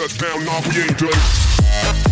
shuts down, nah, we ain't done.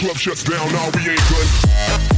Club shuts down, nah, we ain't done.